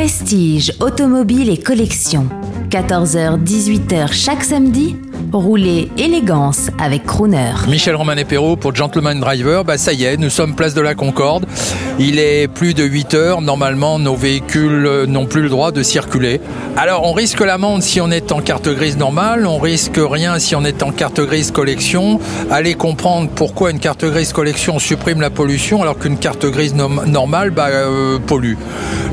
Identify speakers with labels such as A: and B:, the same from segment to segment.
A: Prestige, automobile et collection. 14h-18h chaque samedi, roulez élégance avec Crooner.
B: Michel Romanet Perrault pour Gentleman Driver, bah ça y est, nous sommes place de la Concorde. Il est plus de 8 heures, normalement nos véhicules n'ont plus le droit de circuler. Alors on risque l'amende si on est en carte grise normale, on risque rien si on est en carte grise collection. Allez comprendre pourquoi une carte grise collection supprime la pollution alors qu'une carte grise normale bah, euh, pollue.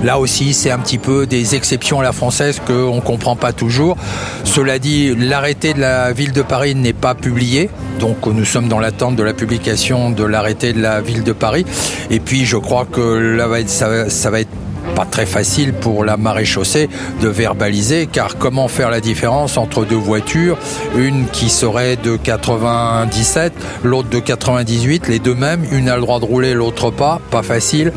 B: Là aussi c'est un petit peu des exceptions à la française qu'on ne comprend pas toujours. Cela dit, l'arrêté de la ville de Paris n'est pas publié, donc nous sommes dans l'attente de la publication de l'arrêté de la ville de Paris. Et puis je crois que ça, ça va être pas très facile pour la maréchaussée de verbaliser, car comment faire la différence entre deux voitures, une qui serait de 97, l'autre de 98, les deux mêmes, une a le droit de rouler, l'autre pas, pas facile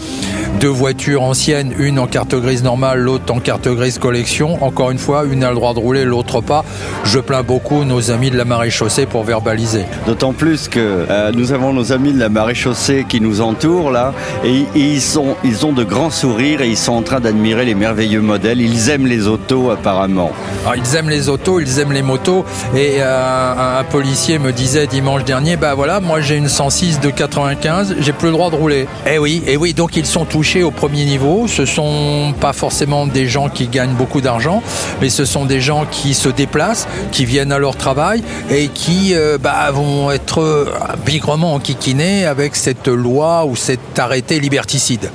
B: deux voitures anciennes, une en carte grise normale, l'autre en carte grise collection. Encore une fois, une a le droit de rouler, l'autre pas. Je plains beaucoup nos amis de la maréchaussée pour verbaliser.
C: D'autant plus que euh, nous avons nos amis de la maréchaussée qui nous entourent là, et, ils, sont, ils ont de grands sourires et ils sont en train d'admirer les merveilleux modèles. Ils aiment les autos apparemment.
B: Alors, ils aiment les autos, ils aiment les motos. Et euh, un, policier me disait dimanche dernier, bah voilà, moi j'ai une 106 de 95, j'ai plus le droit de rouler. Eh oui, eh oui, donc ils sont tous au premier niveau. Ce sont pas forcément des gens qui gagnent beaucoup d'argent, mais ce sont des gens qui se déplacent, qui viennent à leur travail et qui euh, bah, vont être bigrement enquiquinés avec cette loi ou cet arrêté liberticide.